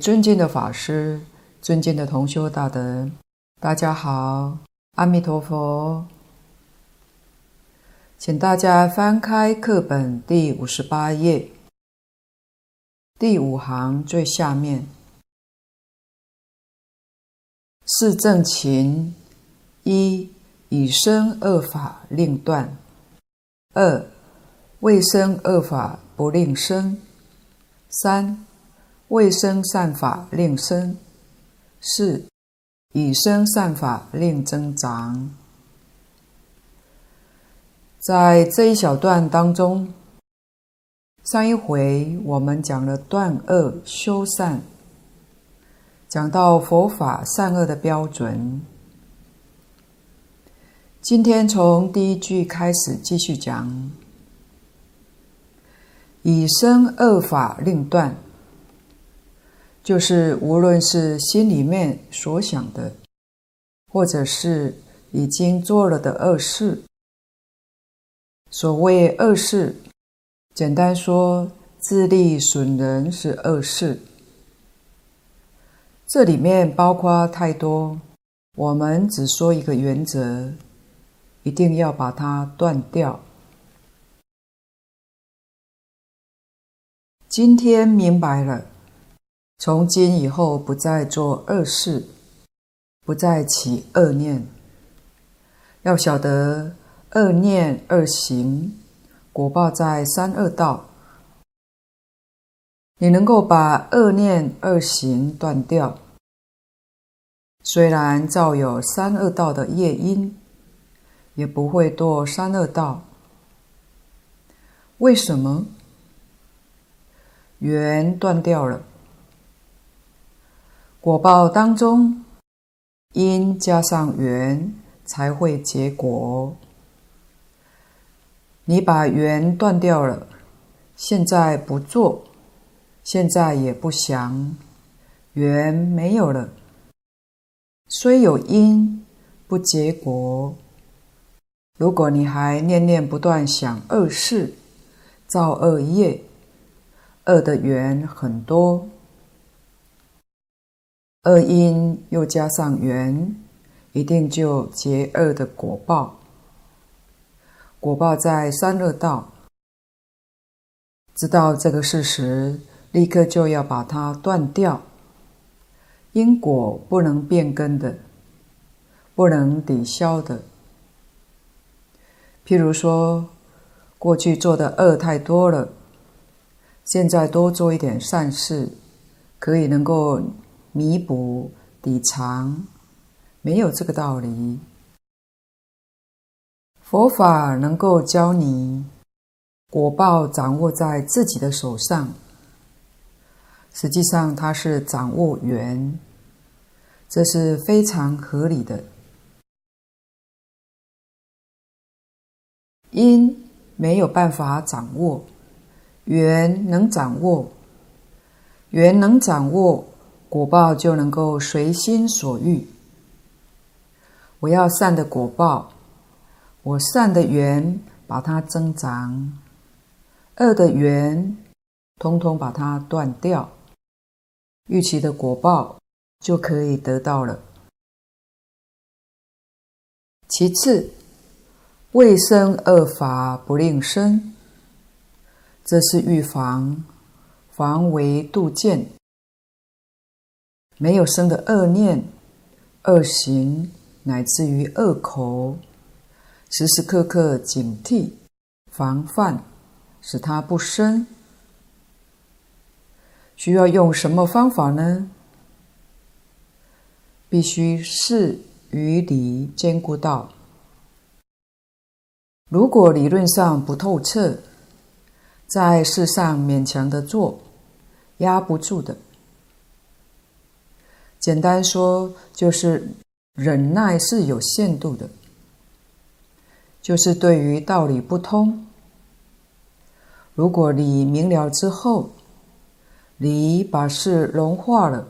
尊敬的法师、尊敬的同修大德，大家好，阿弥陀佛。请大家翻开课本第五十八页，第五行最下面，四正勤：一、以生恶法令断；二、未生恶法不令生；三、未生善法令生，四已生善法令增长。在这一小段当中，上一回我们讲了断恶修善，讲到佛法善恶的标准。今天从第一句开始继续讲，以生恶法令断。就是无论是心里面所想的，或者是已经做了的恶事，所谓恶事，简单说，自利损人是恶事。这里面包括太多，我们只说一个原则，一定要把它断掉。今天明白了。从今以后，不再做恶事，不再起恶念。要晓得，恶念、恶行，果报在三恶道。你能够把恶念、恶行断掉，虽然造有三恶道的业因，也不会堕三恶道。为什么？缘断掉了。果报当中，因加上缘才会结果。你把缘断掉了，现在不做，现在也不想，缘没有了。虽有因，不结果。如果你还念念不断想恶事，造恶业，恶的缘很多。恶因又加上缘，一定就结恶的果报。果报在三恶道，知道这个事实，立刻就要把它断掉。因果不能变更的，不能抵消的。譬如说，过去做的恶太多了，现在多做一点善事，可以能够。弥补抵偿，没有这个道理。佛法能够教你，果报掌握在自己的手上。实际上，它是掌握缘，这是非常合理的。因没有办法掌握，缘能掌握，缘能掌握。果报就能够随心所欲。我要善的果报，我善的缘把它增长，恶的缘通通把它断掉，预期的果报就可以得到了。其次，未生恶法不令生，这是预防，防微杜渐。没有生的恶念、恶行，乃至于恶口，时时刻刻警惕、防范，使它不生。需要用什么方法呢？必须事与理兼顾到。如果理论上不透彻，在事上勉强的做，压不住的。简单说，就是忍耐是有限度的，就是对于道理不通。如果你明了之后，你把事融化了，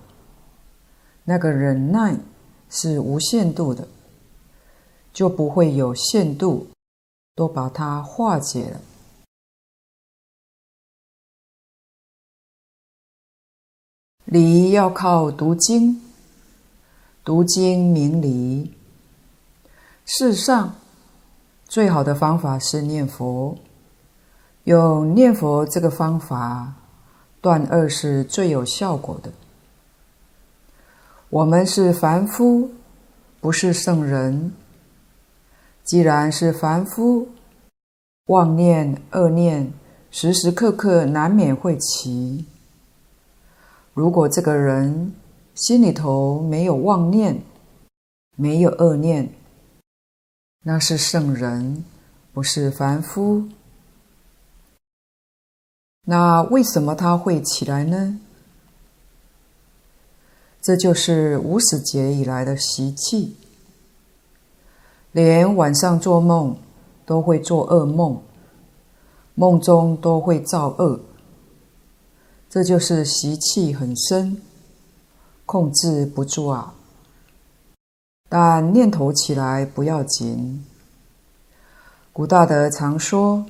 那个忍耐是无限度的，就不会有限度，都把它化解了。离要靠读经，读经明离。世上，最好的方法是念佛。用念佛这个方法断恶是最有效果的。我们是凡夫，不是圣人。既然是凡夫，妄念、恶念时时刻刻难免会起。如果这个人心里头没有妄念，没有恶念，那是圣人，不是凡夫。那为什么他会起来呢？这就是无始劫以来的习气，连晚上做梦都会做噩梦，梦中都会造恶，这就是习气很深，控制不住啊。但念头起来不要紧，古大德常说。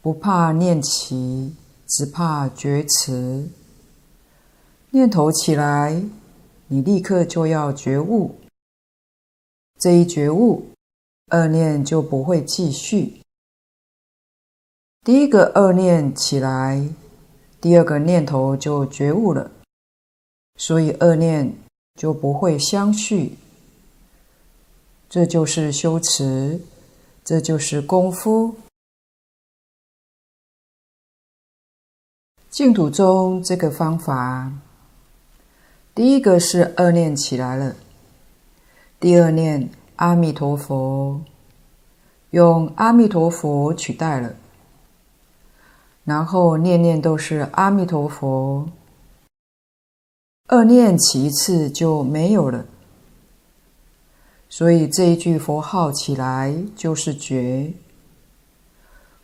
不怕念起，只怕觉迟。念头起来，你立刻就要觉悟。这一觉悟，恶念就不会继续。第一个恶念起来，第二个念头就觉悟了，所以恶念就不会相续。这就是修持，这就是功夫。净土中这个方法，第一个是恶念起来了，第二念阿弥陀佛，用阿弥陀佛取代了，然后念念都是阿弥陀佛，恶念起一次就没有了，所以这一句佛号起来就是觉，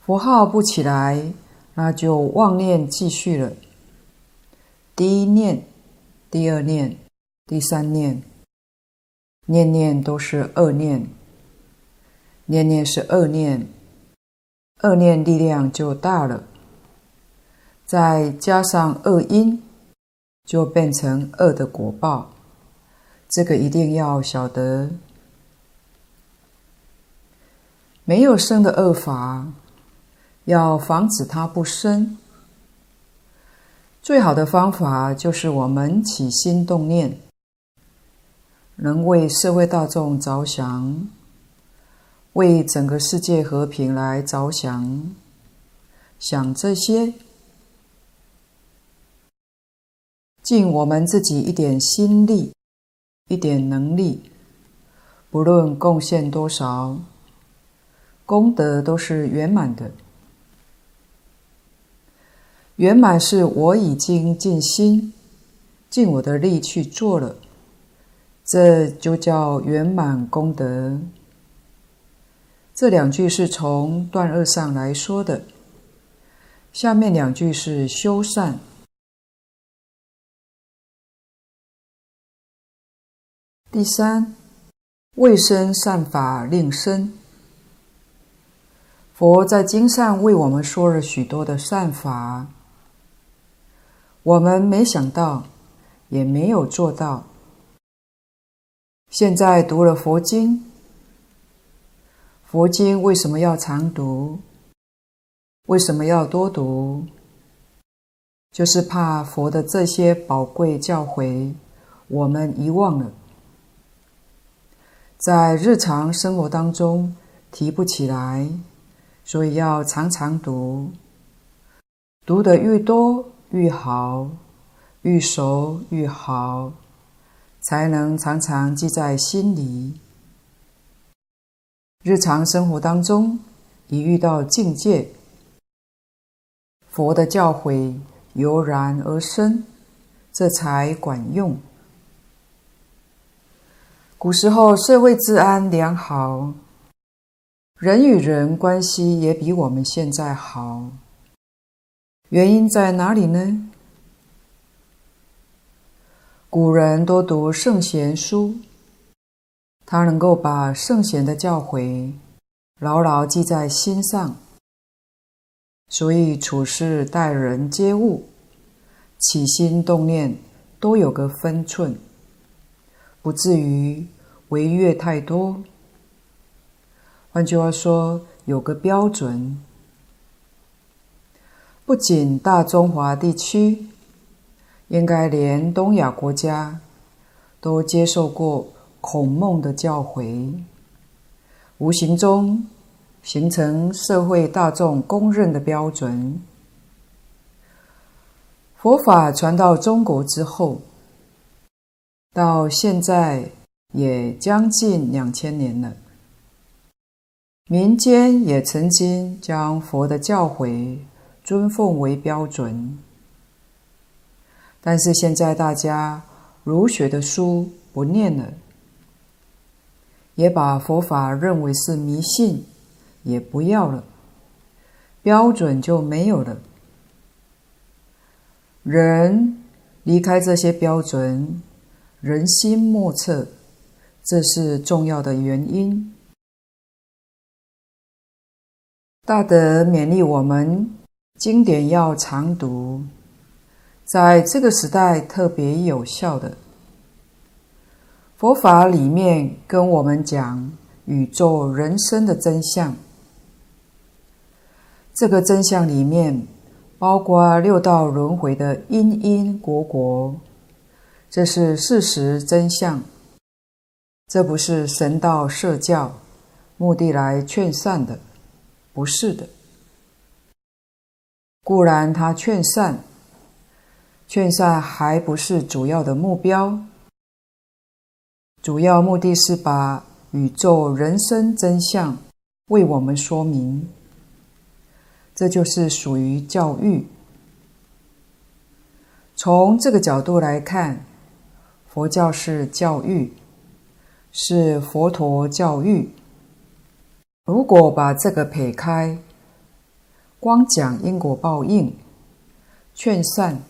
佛号不起来。那就妄念继续了。第一念、第二念、第三念，念念都是恶念，念念是恶念，恶念力量就大了。再加上恶因，就变成恶的果报。这个一定要晓得，没有生的恶法。要防止它不生，最好的方法就是我们起心动念，能为社会大众着想，为整个世界和平来着想，想这些，尽我们自己一点心力，一点能力，不论贡献多少，功德都是圆满的。圆满是我已经尽心、尽我的力去做了，这就叫圆满功德。这两句是从断恶上来说的，下面两句是修善。第三，未生善法令身。佛在经上为我们说了许多的善法。我们没想到，也没有做到。现在读了佛经，佛经为什么要常读？为什么要多读？就是怕佛的这些宝贵教诲，我们遗忘了，在日常生活当中提不起来，所以要常常读，读得越多。愈好，愈熟愈好，才能常常记在心里。日常生活当中，一遇到境界，佛的教诲油然而生，这才管用。古时候社会治安良好，人与人关系也比我们现在好。原因在哪里呢？古人多读圣贤书，他能够把圣贤的教诲牢牢记在心上，所以处事待人接物，起心动念都有个分寸，不至于违越太多。换句话说，有个标准。不仅大中华地区，应该连东亚国家都接受过孔孟的教诲，无形中形成社会大众公认的标准。佛法传到中国之后，到现在也将近两千年了，民间也曾经将佛的教诲。尊奉为标准，但是现在大家儒学的书不念了，也把佛法认为是迷信，也不要了，标准就没有了。人离开这些标准，人心莫测，这是重要的原因。大德勉励我们。经典要常读，在这个时代特别有效的佛法里面，跟我们讲宇宙人生的真相。这个真相里面包括六道轮回的因因果果，这是事实真相。这不是神道设教，目的来劝善的，不是的。固然他劝善，劝善还不是主要的目标，主要目的是把宇宙人生真相为我们说明，这就是属于教育。从这个角度来看，佛教是教育，是佛陀教育。如果把这个撇开，光讲因果报应、劝善，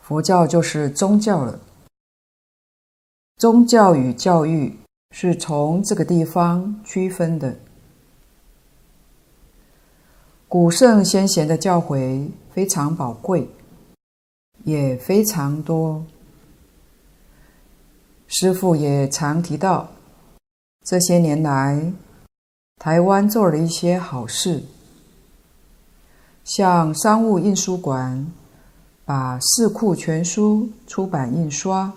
佛教就是宗教了。宗教与教育是从这个地方区分的。古圣先贤的教诲非常宝贵，也非常多。师父也常提到，这些年来，台湾做了一些好事。像商务印书馆把《四库全书》出版印刷，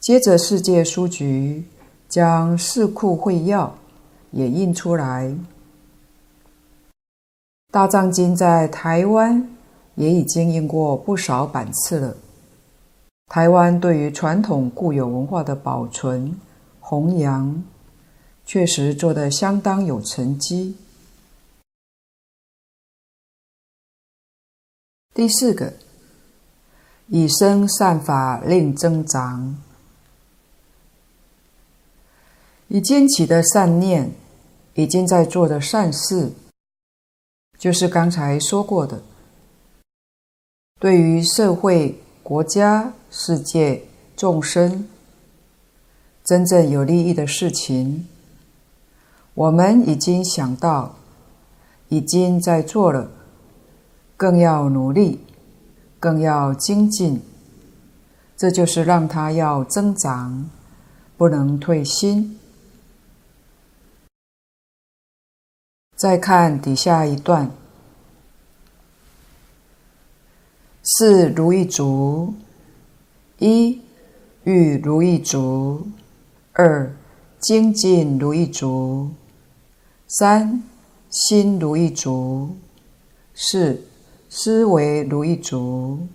接着世界书局将《四库会要》也印出来，《大藏经》在台湾也已经印过不少版次了。台湾对于传统固有文化的保存、弘扬，确实做得相当有成绩。第四个，以身善法令增长，已经起的善念，已经在做的善事，就是刚才说过的，对于社会、国家、世界、众生，真正有利益的事情，我们已经想到，已经在做了。更要努力，更要精进，这就是让它要增长，不能退心。再看底下一段：四如意足，一欲如意足，二精进如意足，三心如意足，四。思维如意足，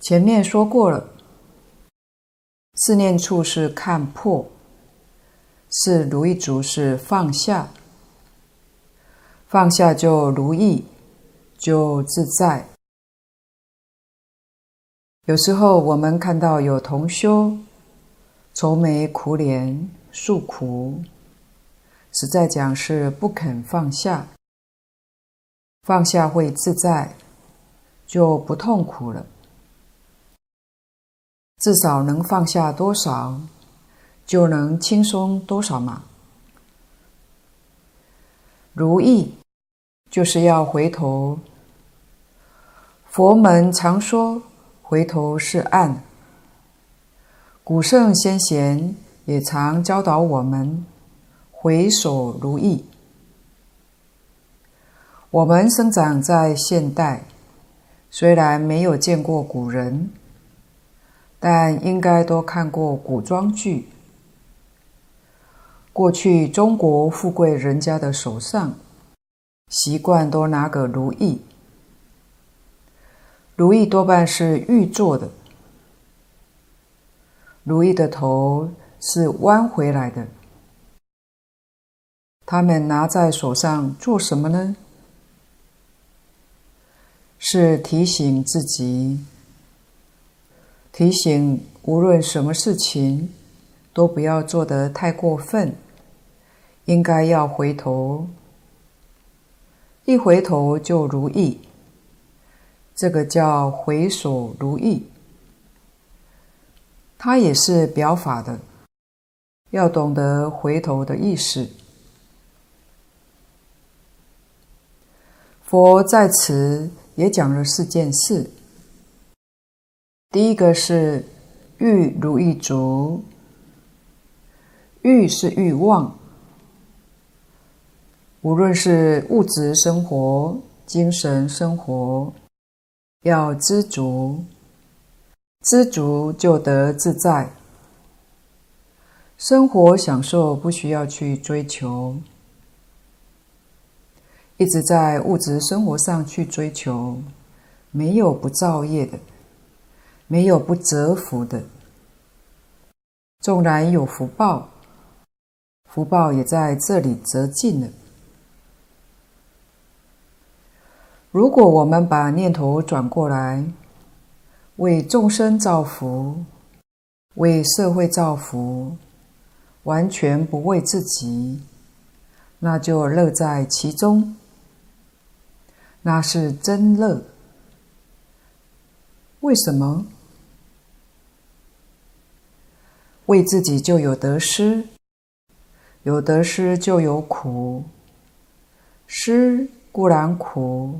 前面说过了，四念处是看破，四如意足是放下，放下就如意，就自在。有时候我们看到有同修愁眉苦脸诉苦，实在讲是不肯放下。放下会自在，就不痛苦了。至少能放下多少，就能轻松多少嘛。如意就是要回头佛门常说回头是岸，古圣先贤也常教导我们回首如意。我们生长在现代，虽然没有见过古人，但应该都看过古装剧。过去中国富贵人家的手上，习惯都拿个如意。如意多半是玉做的，如意的头是弯回来的。他们拿在手上做什么呢？是提醒自己，提醒无论什么事情都不要做得太过分，应该要回头，一回头就如意。这个叫回首如意，它也是表法的，要懂得回头的意思。佛在此也讲了四件事。第一个是欲如意足，欲是欲望，无论是物质生活、精神生活。要知足，知足就得自在。生活享受不需要去追求，一直在物质生活上去追求，没有不造业的，没有不折福的。纵然有福报，福报也在这里折尽了。如果我们把念头转过来，为众生造福，为社会造福，完全不为自己，那就乐在其中，那是真乐。为什么？为自己就有得失，有得失就有苦，失固然苦。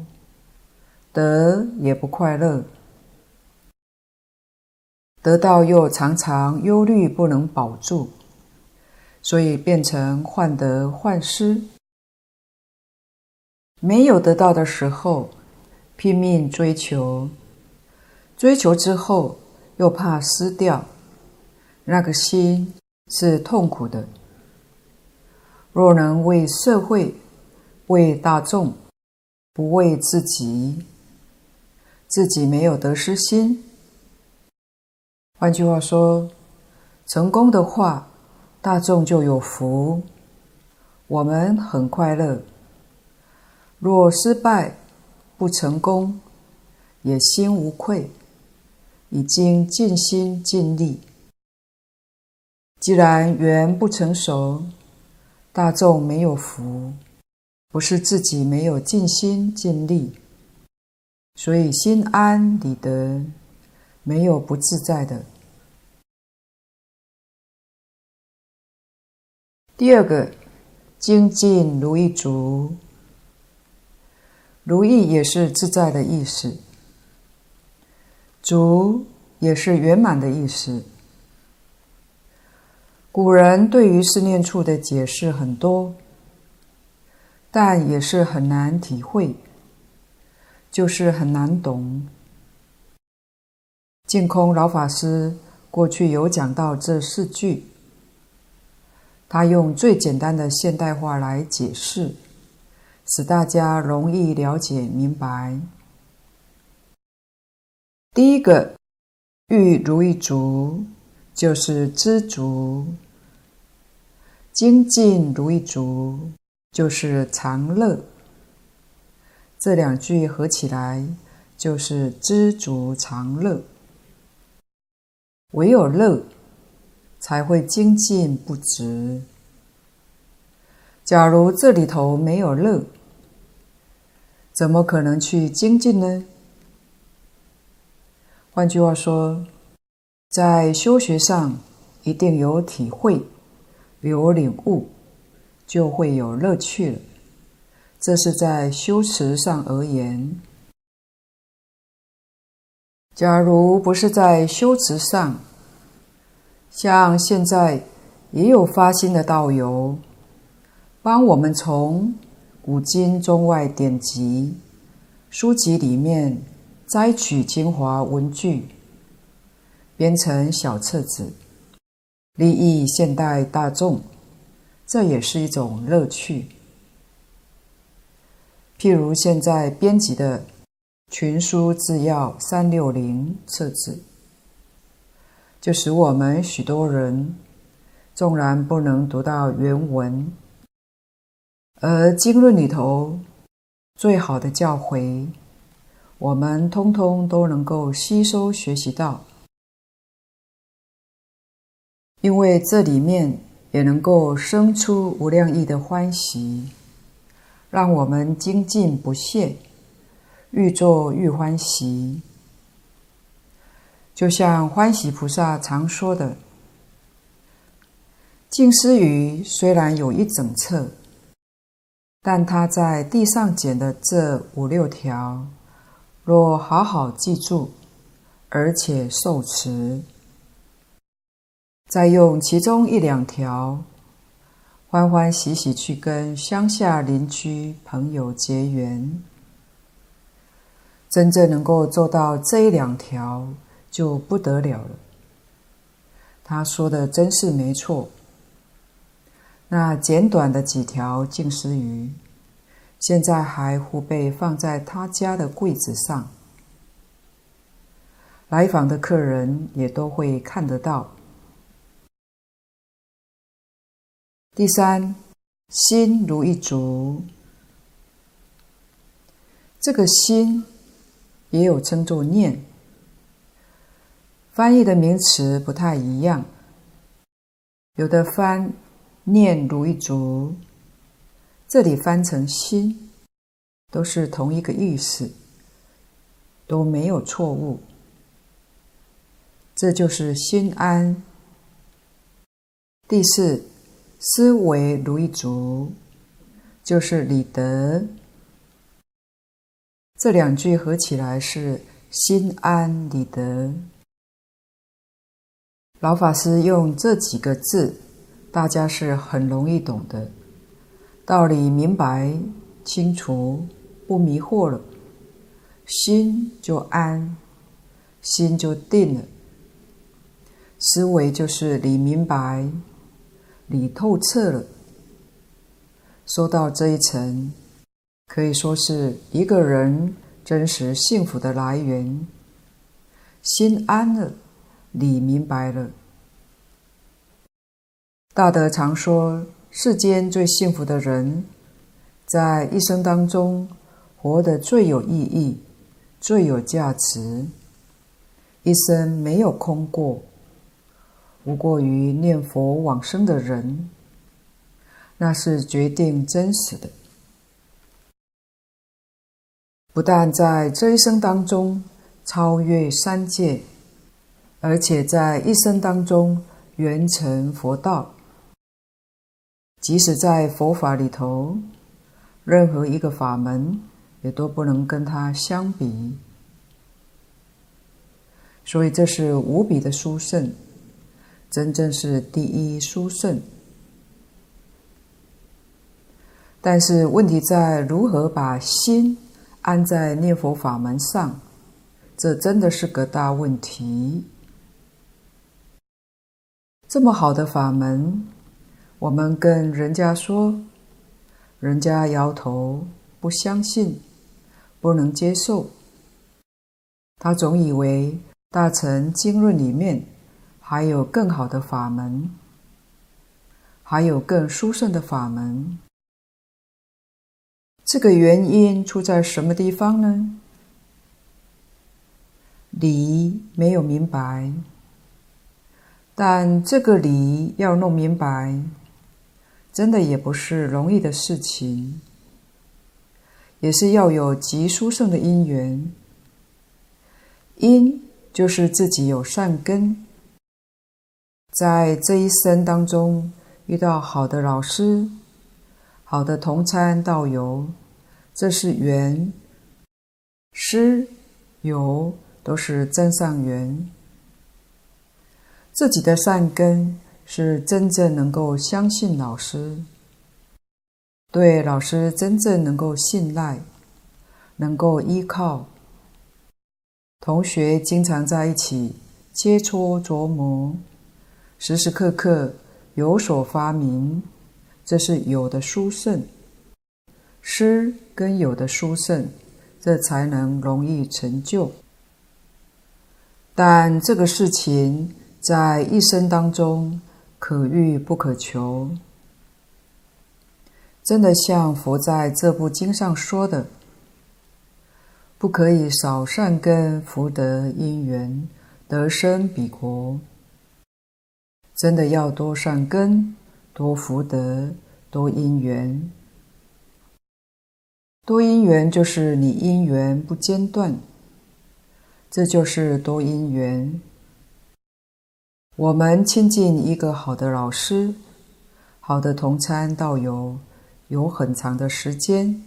得也不快乐，得到又常常忧虑不能保住，所以变成患得患失。没有得到的时候，拼命追求，追求之后又怕失掉，那个心是痛苦的。若能为社会、为大众，不为自己。自己没有得失心，换句话说，成功的话，大众就有福，我们很快乐；若失败、不成功，也心无愧，已经尽心尽力。既然缘不成熟，大众没有福，不是自己没有尽心尽力。所以心安理得，没有不自在的。第二个，精进如意足，如意也是自在的意思，足也是圆满的意思。古人对于四念处的解释很多，但也是很难体会。就是很难懂。净空老法师过去有讲到这四句，他用最简单的现代化来解释，使大家容易了解明白。第一个，欲如意足，就是知足；精进如意足，就是常乐。这两句合起来就是知足常乐。唯有乐，才会精进不止。假如这里头没有乐，怎么可能去精进呢？换句话说，在修学上一定有体会，有领悟，就会有乐趣了。这是在修持上而言。假如不是在修持上，像现在也有发心的道友，帮我们从古今中外典籍、书籍里面摘取精华文句，编成小册子，利益现代大众，这也是一种乐趣。譬如现在编辑的《群书治要三六零》册子，就使我们许多人，纵然不能读到原文，而经论里头最好的教诲，我们通通都能够吸收学习到。因为这里面也能够生出无量意的欢喜，让我们精进不懈，愈做愈欢喜。就像欢喜菩萨常说的：“静思语虽然有一整册，但他在地上捡的这五六条，若好好记住，而且受持。”再用其中一两条，欢欢喜喜去跟乡下邻居朋友结缘，真正能够做到这一两条，就不得了了。他说的真是没错。那简短的几条静思语，现在还互被放在他家的柜子上，来访的客人也都会看得到。第三，心如一足。这个心也有称作念，翻译的名词不太一样。有的翻念如一足，这里翻成心，都是同一个意思，都没有错误。这就是心安。第四。思维如一足，就是理得。这两句合起来是心安理得。老法师用这几个字，大家是很容易懂的，道理明白清楚，不迷惑了，心就安，心就定了。思维就是理明白。理透彻了，说到这一层，可以说是一个人真实幸福的来源。心安了，理明白了。大德常说，世间最幸福的人，在一生当中活得最有意义、最有价值，一生没有空过。无过于念佛往生的人，那是决定真实的。不但在这一生当中超越三界，而且在一生当中圆成佛道。即使在佛法里头，任何一个法门也都不能跟它相比。所以这是无比的殊胜。真正是第一殊胜，但是问题在如何把心安在念佛法门上，这真的是个大问题。这么好的法门，我们跟人家说，人家摇头不相信，不能接受。他总以为大乘经论里面。还有更好的法门，还有更殊胜的法门。这个原因出在什么地方呢？理没有明白，但这个理要弄明白，真的也不是容易的事情，也是要有极殊胜的因缘。因就是自己有善根。在这一生当中，遇到好的老师、好的同参道友，这是缘。师、友都是增上缘。自己的善根是真正能够相信老师，对老师真正能够信赖，能够依靠。同学经常在一起切磋琢磨，时时刻刻有所发明，这是有的殊胜。师跟有的殊胜，这才能容易成就。但这个事情在一生当中可遇不可求，真的像佛在这部经上说的，不可以少善根福德因缘得生彼国。真的要多善根、多福德、多因缘。多因缘就是你因缘不间断，这就是多因缘。我们亲近一个好的老师、好的同参道友，有很长的时间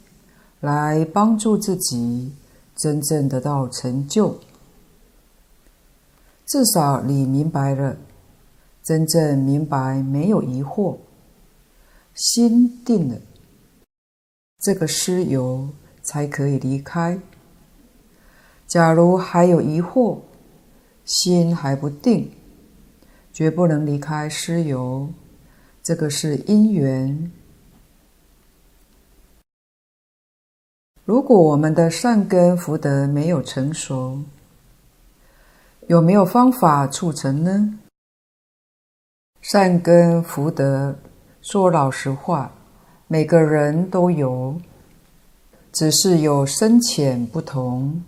来帮助自己真正得到成就。至少你明白了，真正明白，没有疑惑，心定了。这个师友才可以离开。假如还有疑惑，心还不定，绝不能离开师友。这个是因缘。如果我们的善根福德没有成熟，有没有方法促成呢？善根福德，说老实话。每个人都有，只是有深浅不同。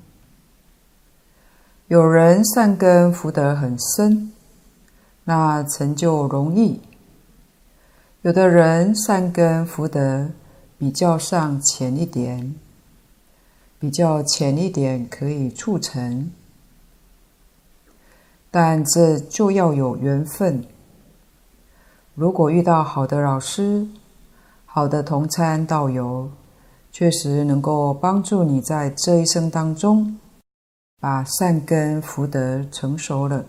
有人善根福德很深，那成就容易；有的人善根福德比较上浅一点，比较浅一点可以促成，但这就要有缘分。如果遇到好的老师，好的同参道友，确实能够帮助你在这一生当中，把善根福德成熟了。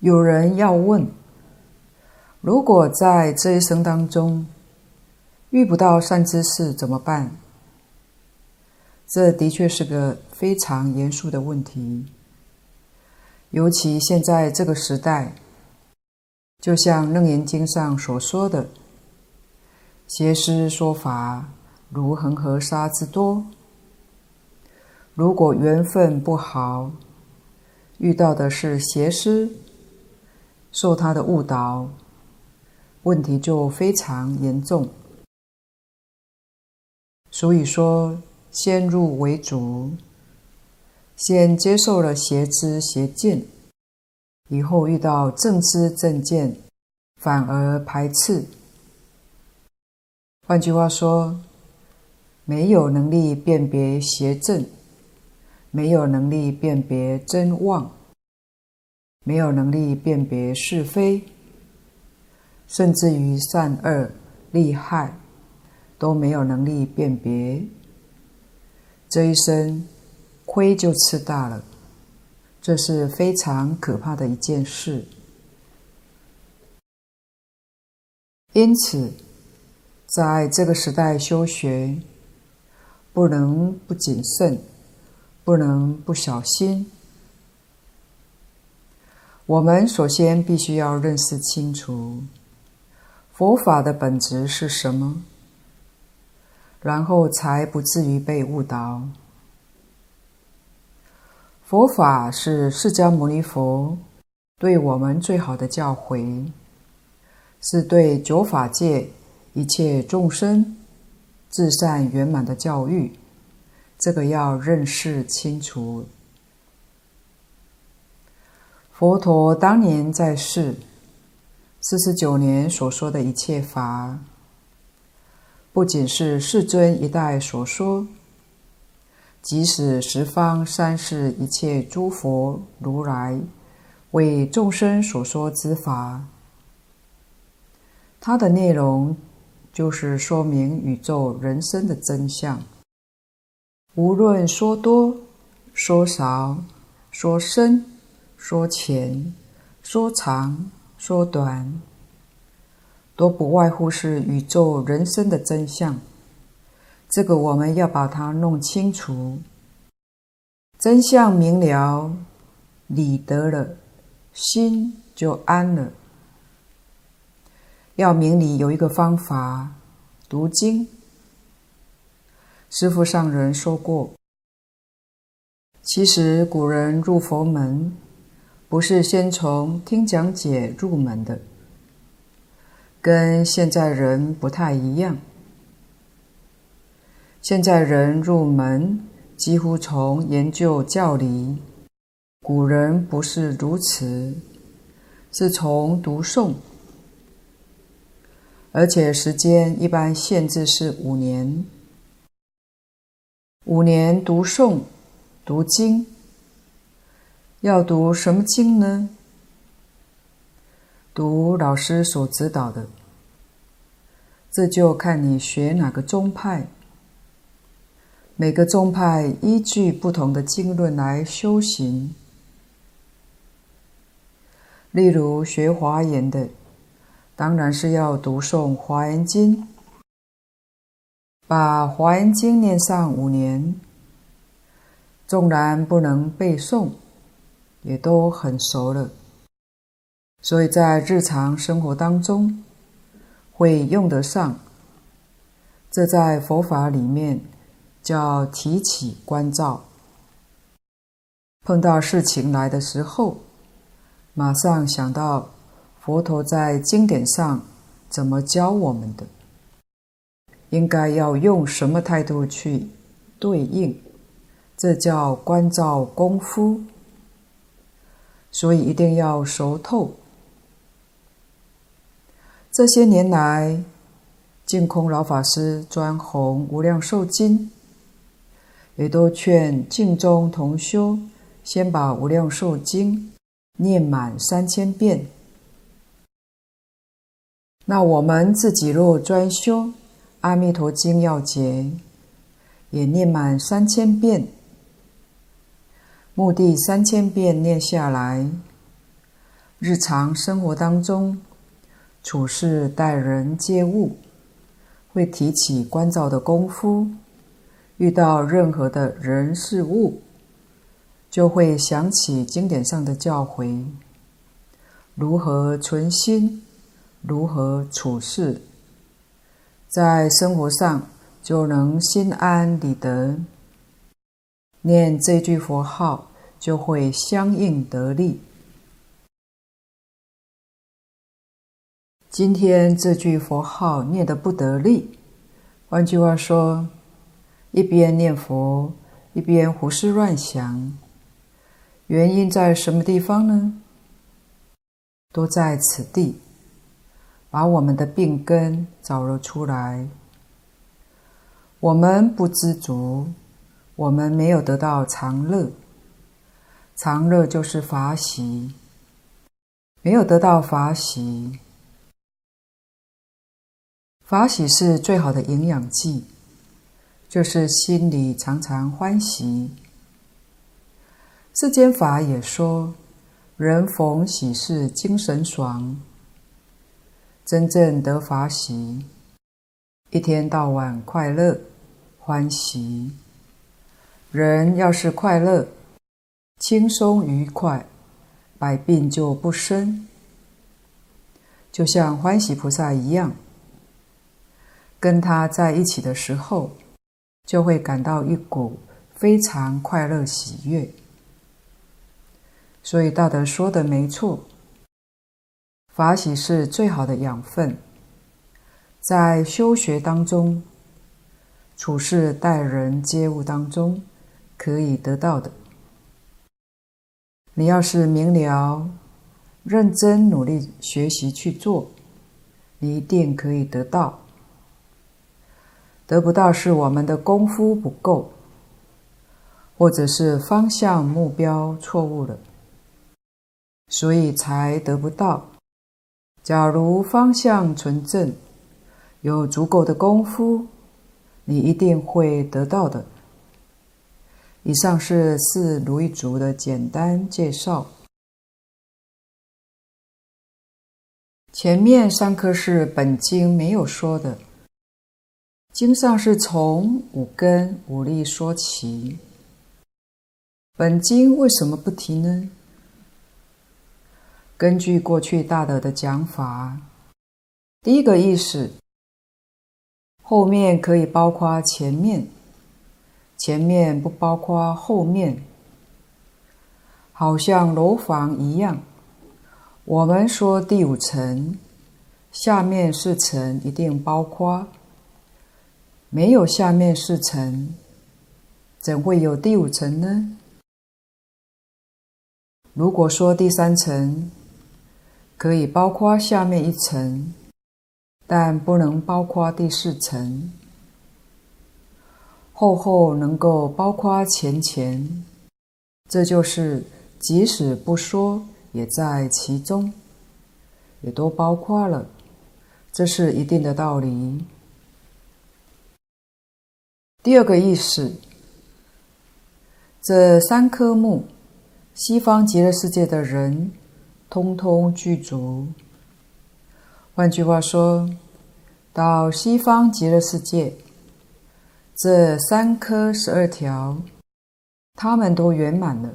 有人要问：如果在这一生当中遇不到善知识怎么办？这的确是个非常严肃的问题，尤其现在这个时代。就像《楞严经》上所说的，邪师说法如恒河沙之多。如果缘分不好，遇到的是邪师，受他的误导，问题就非常严重。所以说，先入为主，先接受了邪知邪见。以后遇到正知正见，反而排斥。换句话说，没有能力辨别邪正，没有能力辨别真妄，没有能力辨别是非，甚至于善恶利害都没有能力辨别，这一生亏就吃大了。这是非常可怕的一件事。因此，在这个时代修学，不能不谨慎，不能不小心。我们首先必须要认识清楚佛法的本质是什么，然后才不至于被误导。佛法是释迦牟尼佛对我们最好的教诲，是对九法界一切众生至善圆满的教育。这个要认识清楚。佛陀当年在世四十九年所说的一切法，不仅是世尊一代所说。即使十方三世一切诸佛如来为众生所说之法，它的内容就是说明宇宙人生的真相。无论说多、说少、说深、说浅、说长、说短，都不外乎是宇宙人生的真相。这个我们要把它弄清楚，真相明了，理得了，心就安了。要明理有一个方法，读经。师父上人说过，其实古人入佛门，不是先从听讲解入门的，跟现在人不太一样。现在人入门几乎从研究教理，古人不是如此，是从读诵。而且时间一般限制是五年，五年读诵读经，要读什么经呢？读老师所指导的，这就看你学哪个宗派。每个宗派依据不同的经论来修行，例如学华严的。当然是要读诵《华严经》，把《华严经》念上五年，纵然不能背诵，也都很熟了。所以在日常生活当中会用得上。这在佛法里面叫提起关照。碰到事情来的时候，马上想到。佛陀在经典上怎么教我们的？应该要用什么态度去对应？这叫关照功夫。所以一定要熟透。这些年来，净空老法师专弘无量寿经，也都劝净宗同修先把无量寿经念满三千遍。那我们自己若专修《阿弥陀经要解》，也念满三千遍，目的三千遍念下来，日常生活当中处事待人接物，会提起关照的功夫，遇到任何的人事物，就会想起经典上的教诲，如何存心。如何处事，在生活上就能心安理得。念这句佛号就会相应得力。今天这句佛号念得不得力，换句话说，一边念佛一边胡思乱想，原因在什么地方呢？都在此地。把我们的病根找了出来。我们不知足，我们没有得到常乐。常乐就是法喜，没有得到法喜。法喜是最好的营养剂，就是心里常常欢喜。世间法也说，人逢喜事精神爽。真正得法喜，一天到晚快乐欢喜。人要是快乐、轻松愉快，百病就不生。就像欢喜菩萨一样，跟他在一起的时候，就会感到一股非常快乐喜悦。所以大德说的没错。法喜是最好的养分，在修学当中、处事待人接物当中可以得到的。你要是明了、认真努力学习去做，你一定可以得到。得不到是我们的功夫不够，或者是方向目标错误了，所以才得不到。假如方向纯正，有足够的功夫，你一定会得到的。以上是四如意足的简单介绍。前面三颗是本经没有说的，经上是从五根五力说起。本经为什么不提呢？根据过去大德的讲法，第一个意思，后面可以包括前面，前面不包括后面，好像楼房一样。我们说第五层，下面四层一定包括，没有下面四层，怎会有第五层呢？如果说第三层可以包括下面一层，但不能包括第四层，后后能够包括前前，这就是即使不说也在其中，也都包括了，这是一定的道理。第二个意思，这三科目。西方极乐世界的人，通通具足。换句话说，到西方极乐世界，这三科十二条，他们都圆满了，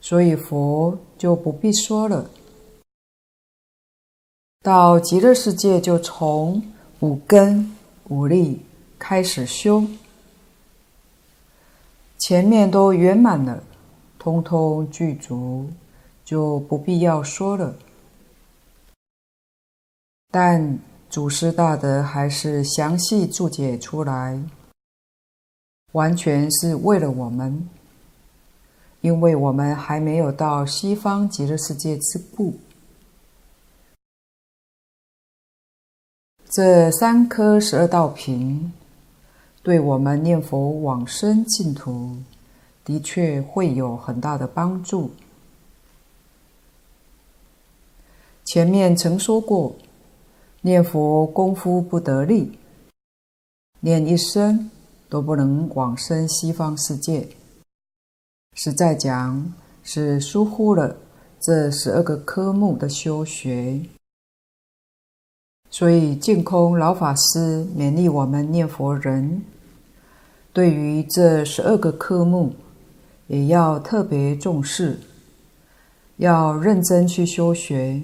所以佛就不必说了。到极乐世界，就从五根五力开始修，前面都圆满了。通通具足，就不必要说了。但祖师大德还是详细注解出来，完全是为了我们，因为我们还没有到西方极乐世界之故。这三颗十二道瓶，对我们念佛往生净土。的确会有很大的帮助。前面曾说过，念佛功夫不得力，念一生都不能往生西方世界。实在讲，是疏忽了这十二个科目的修学。所以净空老法师勉励我们念佛人，对于这十二个科目。也要特别重视，要认真去修学，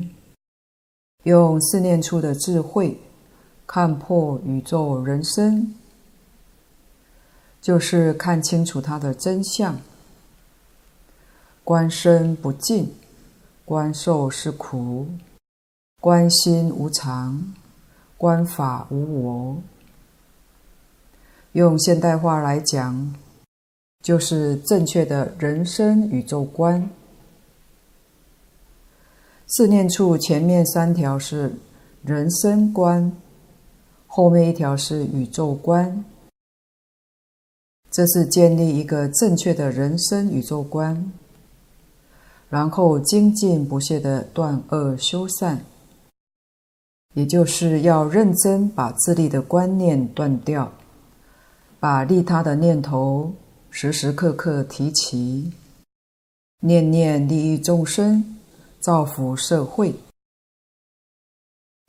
用四念处的智慧看破宇宙人生，就是看清楚它的真相。观身不净，观受是苦，观心无常，观法无我。用现代话来讲。就是正确的人生宇宙观。四念处前面三条是人生观，后面一条是宇宙观。这是建立一个正确的人生宇宙观，然后精进不懈的断恶修善，也就是要认真把自利的观念断掉，把利他的念头。时时刻刻提起，念念利益众生，造福社会，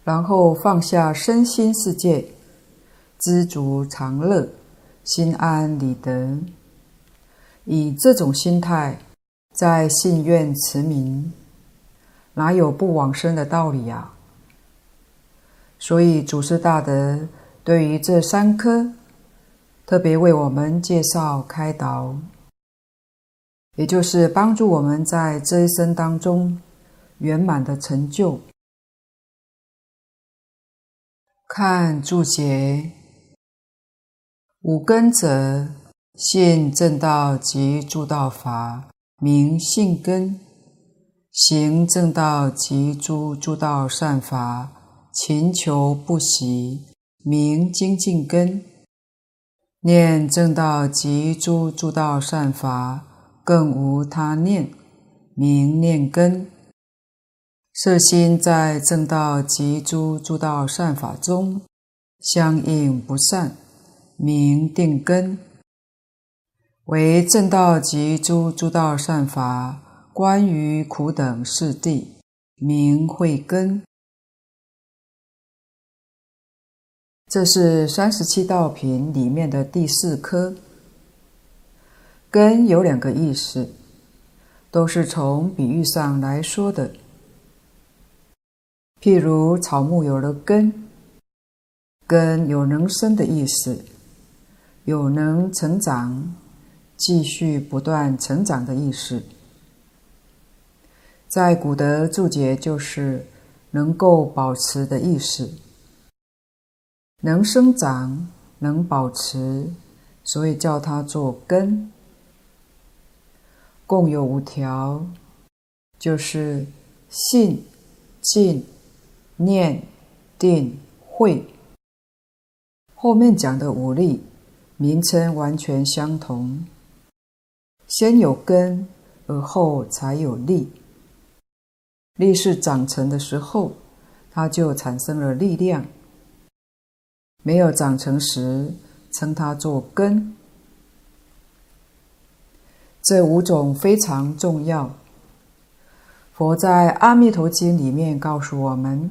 然后放下身心世界，知足常乐，心安理得。以这种心态，在信愿持名，哪有不往生的道理呀？所以祖师大德对于这三科。特别为我们介绍开导，也就是帮助我们在这一生当中圆满的成就。看注解，五根者，信正道及诸道法，名信根；行正道及诸诸道善法，勤求不息，名精进根。念正道及诸诸道善法，更无他念，名念根。摄心在正道及诸诸道善法中，相应不散，名定根。为正道及诸诸道善法，关于苦等四谛，名慧根。这是三十七道品里面的第四科。根有两个意思，都是从比喻上来说的。譬如草木有了根，根有能生的意思，有能成长、继续不断成长的意思。在古德注解就是能够保持的意思，能生长、能保持，所以叫它做根。共有五条，就是信、净。念、定、慧，后面讲的五力名称完全相同。先有根，而后才有力。力是长成的时候，它就产生了力量；没有长成时，称它做根。这五种非常重要。佛在《阿弥陀经》里面告诉我们。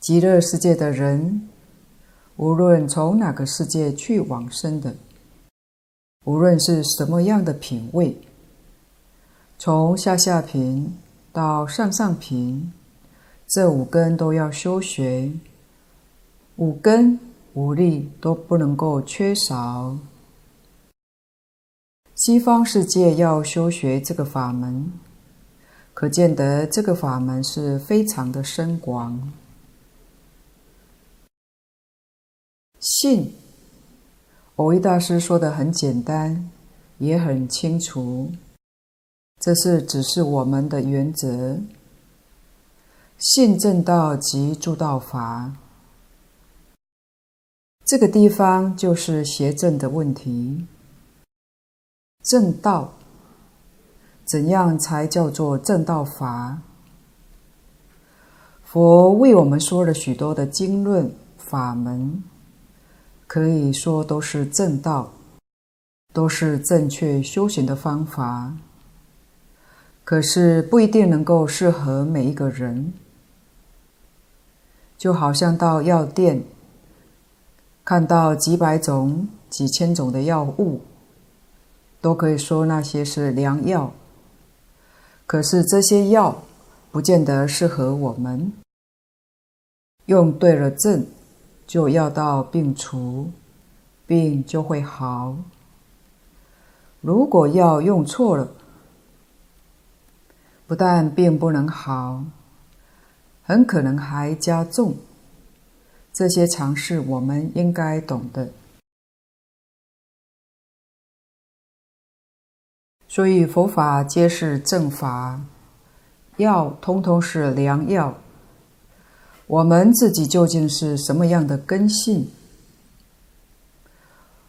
极乐世界的人，无论从哪个世界去往生的，无论是什么样的品位，从下下品到上上品，这五根都要修学，五根五力都不能够缺少。西方世界要修学这个法门，可见得这个法门是非常的深广。信，蕅益大师说的很简单，也很清楚。这是只是我们的原则。信正道及诸道法，这个地方就是邪正的问题。正道，怎样才叫做正道法？佛为我们说了许多的经论法门。可以说都是正道，都是正确修行的方法。可是不一定能够适合每一个人。就好像到药店，看到几百种、几千种的药物，都可以说那些是良药。可是这些药不见得适合我们。用对了症。就药到病除，病就会好。如果药用错了，不但病不能好，很可能还加重。这些常识我们应该懂的。所以佛法皆是正法，药通通是良药。我们自己究竟是什么样的根性？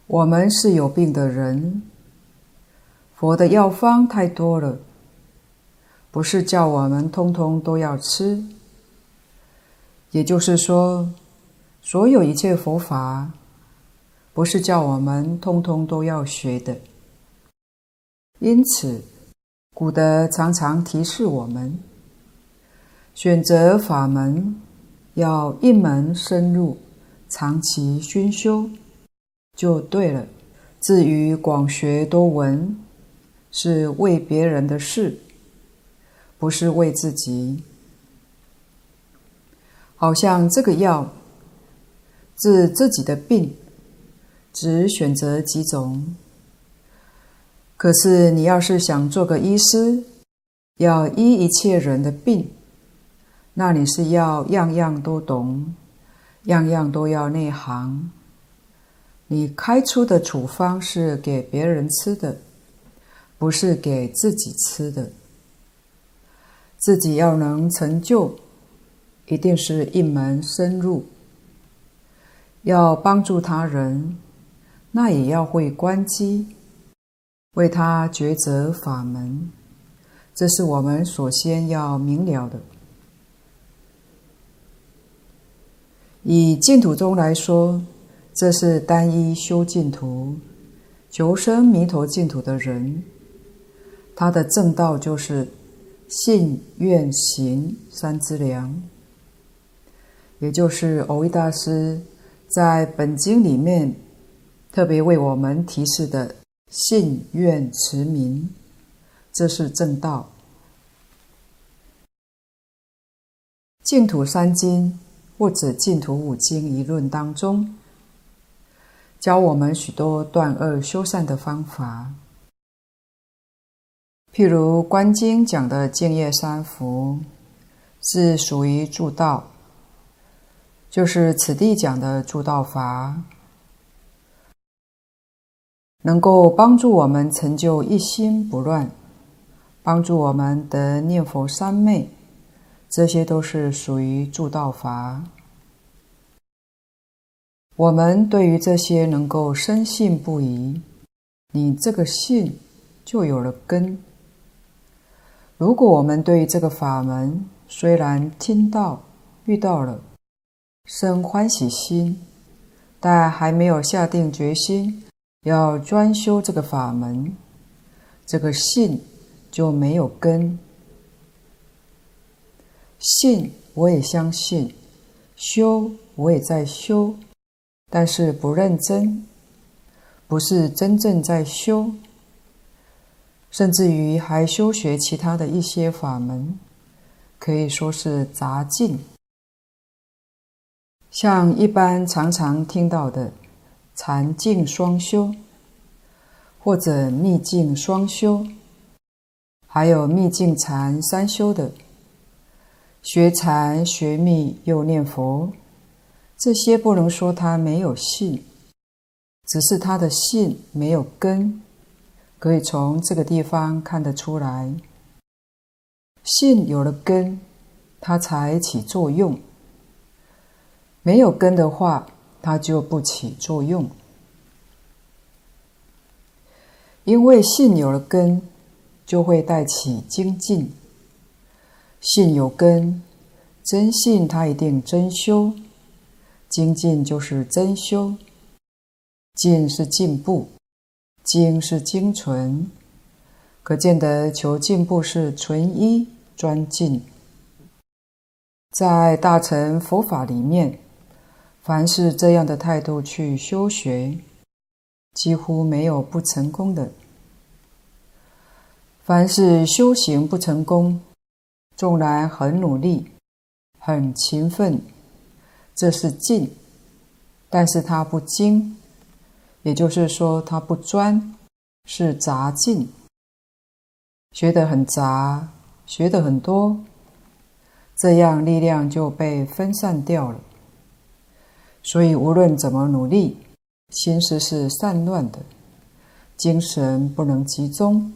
我们是有病的人，佛的药方太多了，不是叫我们通通都要吃。也就是说，所有一切佛法，不是叫我们通通都要学的。因此，古德常常提示我们，选择法门。要一门深入，长期熏修，就对了。至于广学多闻，是为别人的事，不是为自己。好像这个药治自己的病，只选择几种。可是你要是想做个医师，要医一切人的病。那你是要样样都懂，样样都要内行。你开出的处方是给别人吃的，不是给自己吃的。自己要能成就，一定是一门深入。要帮助他人，那也要会关机，为他抉择法门。这是我们首先要明了的。以净土宗来说，这是单一修净土，求生弥陀净土的人，他的正道就是信愿行三资粮，也就是蕅益大师在本经里面特别为我们提示的信愿持名，这是正道。净土三经或者净土五经一论当中，教我们许多断恶修善的方法。譬如《观经》讲的净业三福，是属于助道，就是此地讲的助道法，能够帮助我们成就一心不乱，帮助我们得念佛三昧。这些都是属于助道法。我们对于这些能够深信不疑，你这个信就有了根。如果我们对于这个法门虽然听到、遇到了，生欢喜心，但还没有下定决心要专修这个法门，这个信就没有根。信我也相信，修我也在修，但是不认真，不是真正在修，甚至于还修学其他的一些法门，可以说是杂进。像一般常常听到的禅净双修，或者密净双修，还有密净禅三修的。学禅学密又念佛，这些不能说他没有信，只是他的信没有根，可以从这个地方看得出来。信有了根，它才起作用；没有根的话，它就不起作用。因为信有了根，就会带起精进。信有根，真信它一定真修，精进就是真修，进是进步，精是精纯，可见得求进步是纯一专进。在大乘佛法里面，凡是这样的态度去修学，几乎没有不成功的。凡是修行不成功，纵然很努力、很勤奋，这是进，但是他不精，也就是说他不专，是杂进，学得很杂，学得很多，这样力量就被分散掉了。所以无论怎么努力，心思是散乱的，精神不能集中，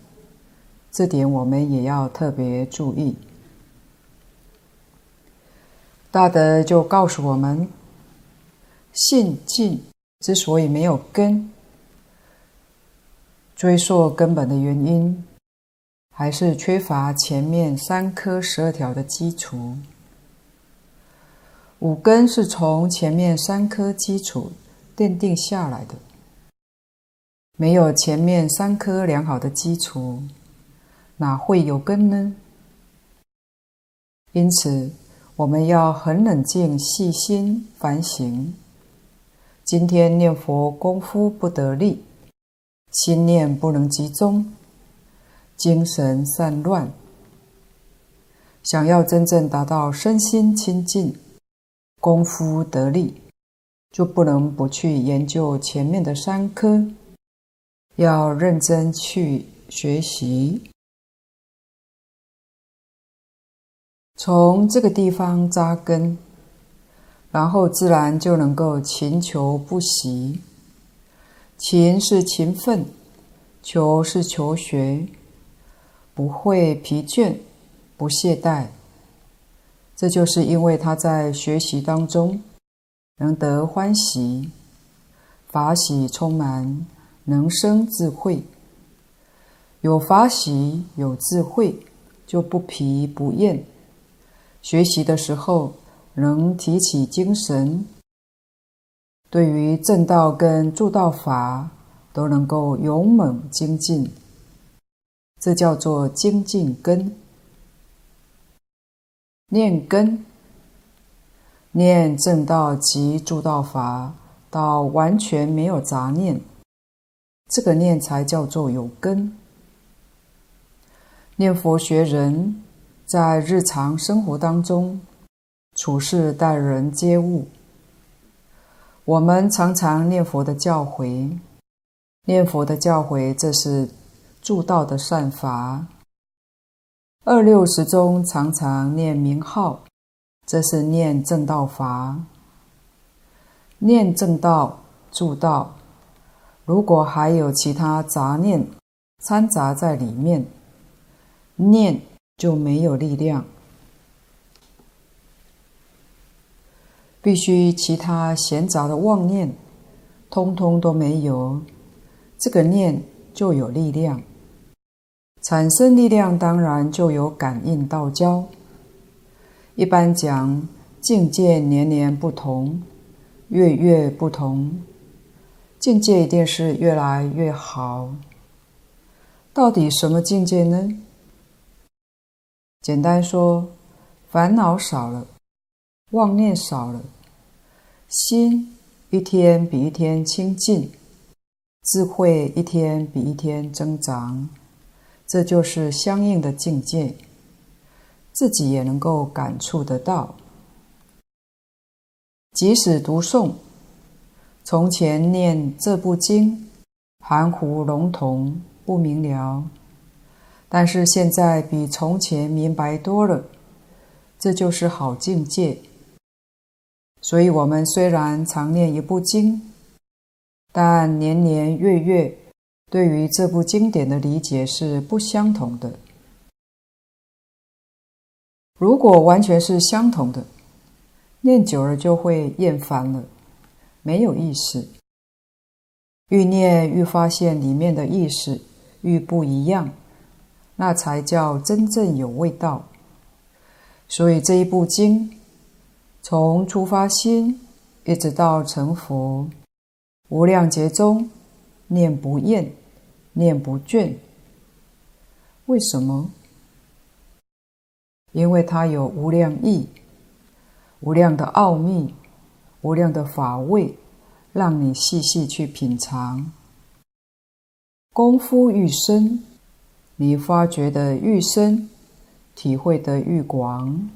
这点我们也要特别注意。大德就告诉我们，信进之所以没有根，追溯根本的原因，还是缺乏前面三科十二条的基础。五根是从前面三科基础奠定下来的，没有前面三科良好的基础，哪会有根呢？因此，我们要很冷静、细心反省。今天念佛功夫不得力，心念不能集中，精神散乱。想要真正达到身心清净、功夫得力，就不能不去研究前面的三科，要认真去学习。从这个地方扎根，然后自然就能够勤求不息。勤是勤奋，求是求学，不会疲倦，不懈怠。这就是因为他在学习当中能得欢喜，法喜充满，能生智慧。有法喜，有智慧，就不疲不厌。学习的时候能提起精神，对于正道跟助道法都能够勇猛精进，这叫做精进根。念根，念正道及助道法，到完全没有杂念，这个念才叫做有根。念佛学人，在日常生活当中，处事待人接物，我们常常念佛的教诲，念佛的教诲，这是助道的善法。二六时中常常念名号，这是念正道法。念正道助道，如果还有其他杂念掺杂在里面，念就没有力量。必须其他闲杂的妄念，通通都没有，这个念就有力量。产生力量，当然就有感应道交。一般讲，境界年年不同，月月不同，境界一定是越来越好。到底什么境界呢？简单说，烦恼少了，妄念少了，心一天比一天清净，智慧一天比一天增长。这就是相应的境界，自己也能够感触得到。即使读诵，从前念这部经含糊笼统，不明了，但是现在比从前明白多了，这就是好境界。所以，我们虽然常念一部经，但年年月月。对于这部经典的理解是不相同的。如果完全是相同的，念久了就会厌烦了，没有意思。愈念愈发现里面的意思愈不一样，那才叫真正有味道。所以这一部经，从初发心一直到成佛，无量劫中念不厌。念不倦，为什么？因为它有无量义、无量的奥秘、无量的法味，让你细细去品尝。功夫愈深，你发觉的愈深，体会的愈广。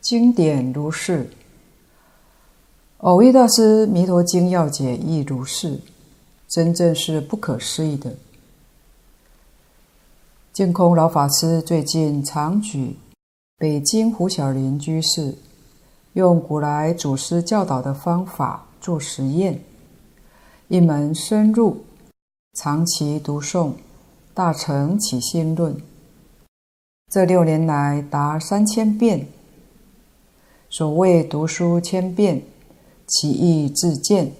经典如是，偶遇大师《弥陀经要解》亦如是。真正是不可思议的。净空老法师最近常举北京胡小林居士用古来祖师教导的方法做实验，一门深入，长期读诵《大乘起信论》，这六年来达三千遍。所谓读书千遍，其义自见。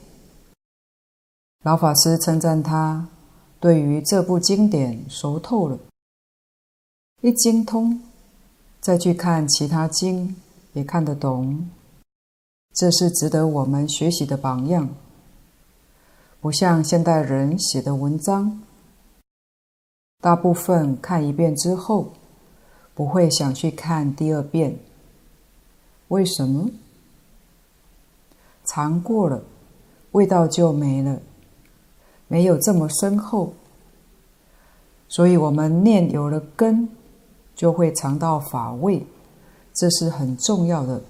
老法师称赞他，对于这部经典熟透了，一精通，再去看其他经也看得懂，这是值得我们学习的榜样。不像现代人写的文章，大部分看一遍之后，不会想去看第二遍。为什么？尝过了，味道就没了。没有这么深厚，所以我们念有了根，就会尝到法味，这是很重要的。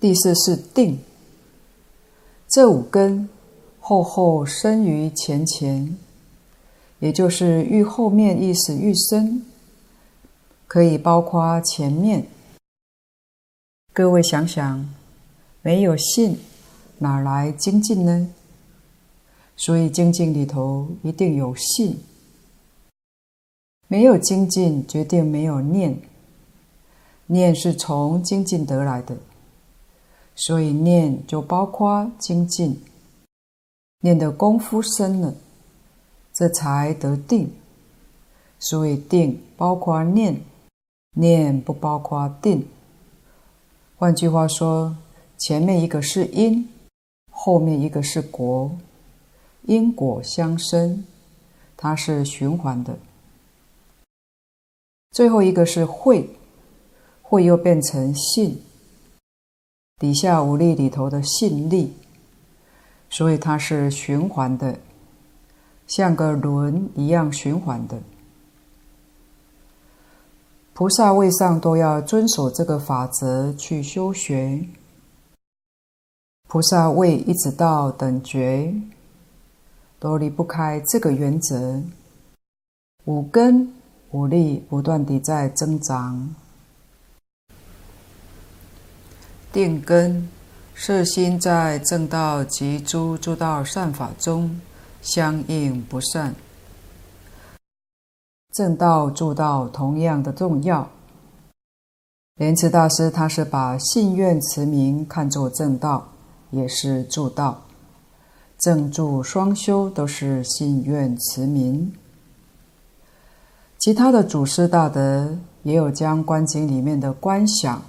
第四是定，这五根后后生于前前，也就是愈后面意思愈深，可以包括前面。各位想想，没有信，哪来精进呢？所以精进里头一定有信，没有精进，决定没有念。念是从精进得来的，所以念就包括精进。念的功夫深了，这才得定。所以定包括念，念不包括定。换句话说，前面一个是因，后面一个是果，因果相生，它是循环的。最后一个是慧，慧又变成信，底下五力里头的信力，所以它是循环的，像个轮一样循环的。菩萨位上都要遵守这个法则去修学。菩萨位一直到等觉，都离不开这个原则。五根五力不断地在增长。定根，是心在正道及诸诸道善法中相应不散。正道、助道同样的重要。莲池大师他是把信愿持名看作正道，也是助道。正助双修都是信愿持名。其他的祖师大德也有将观经里面的观想、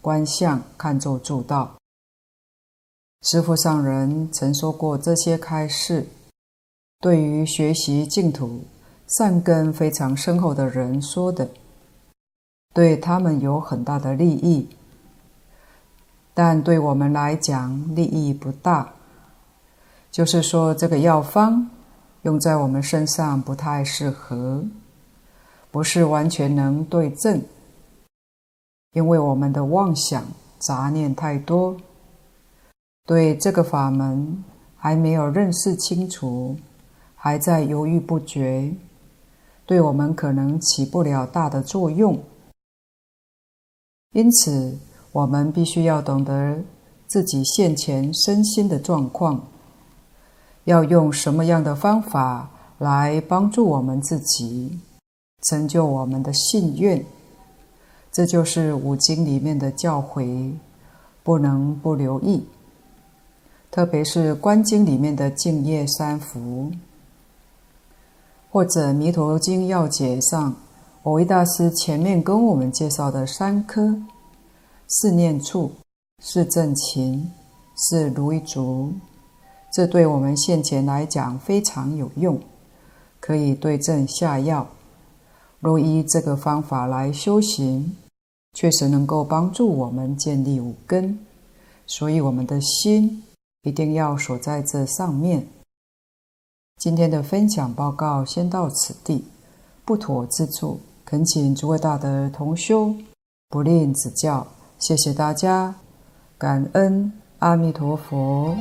观相看作助道。师父上人曾说过这些开示，对于学习净土。善根非常深厚的人说的，对他们有很大的利益，但对我们来讲利益不大。就是说，这个药方用在我们身上不太适合，不是完全能对症，因为我们的妄想杂念太多，对这个法门还没有认识清楚，还在犹豫不决。对我们可能起不了大的作用，因此我们必须要懂得自己现前身心的状况，要用什么样的方法来帮助我们自己，成就我们的信愿。这就是五经里面的教诲，不能不留意，特别是观经里面的净业三福。或者《弥陀经要解》上，蕅益大师前面跟我们介绍的三科：四念处、四正勤、四如意足，这对我们现前来讲非常有用，可以对症下药。若依这个方法来修行，确实能够帮助我们建立五根。所以，我们的心一定要锁在这上面。今天的分享报告先到此地，不妥之处，恳请诸位大德同修不吝指教，谢谢大家，感恩阿弥陀佛。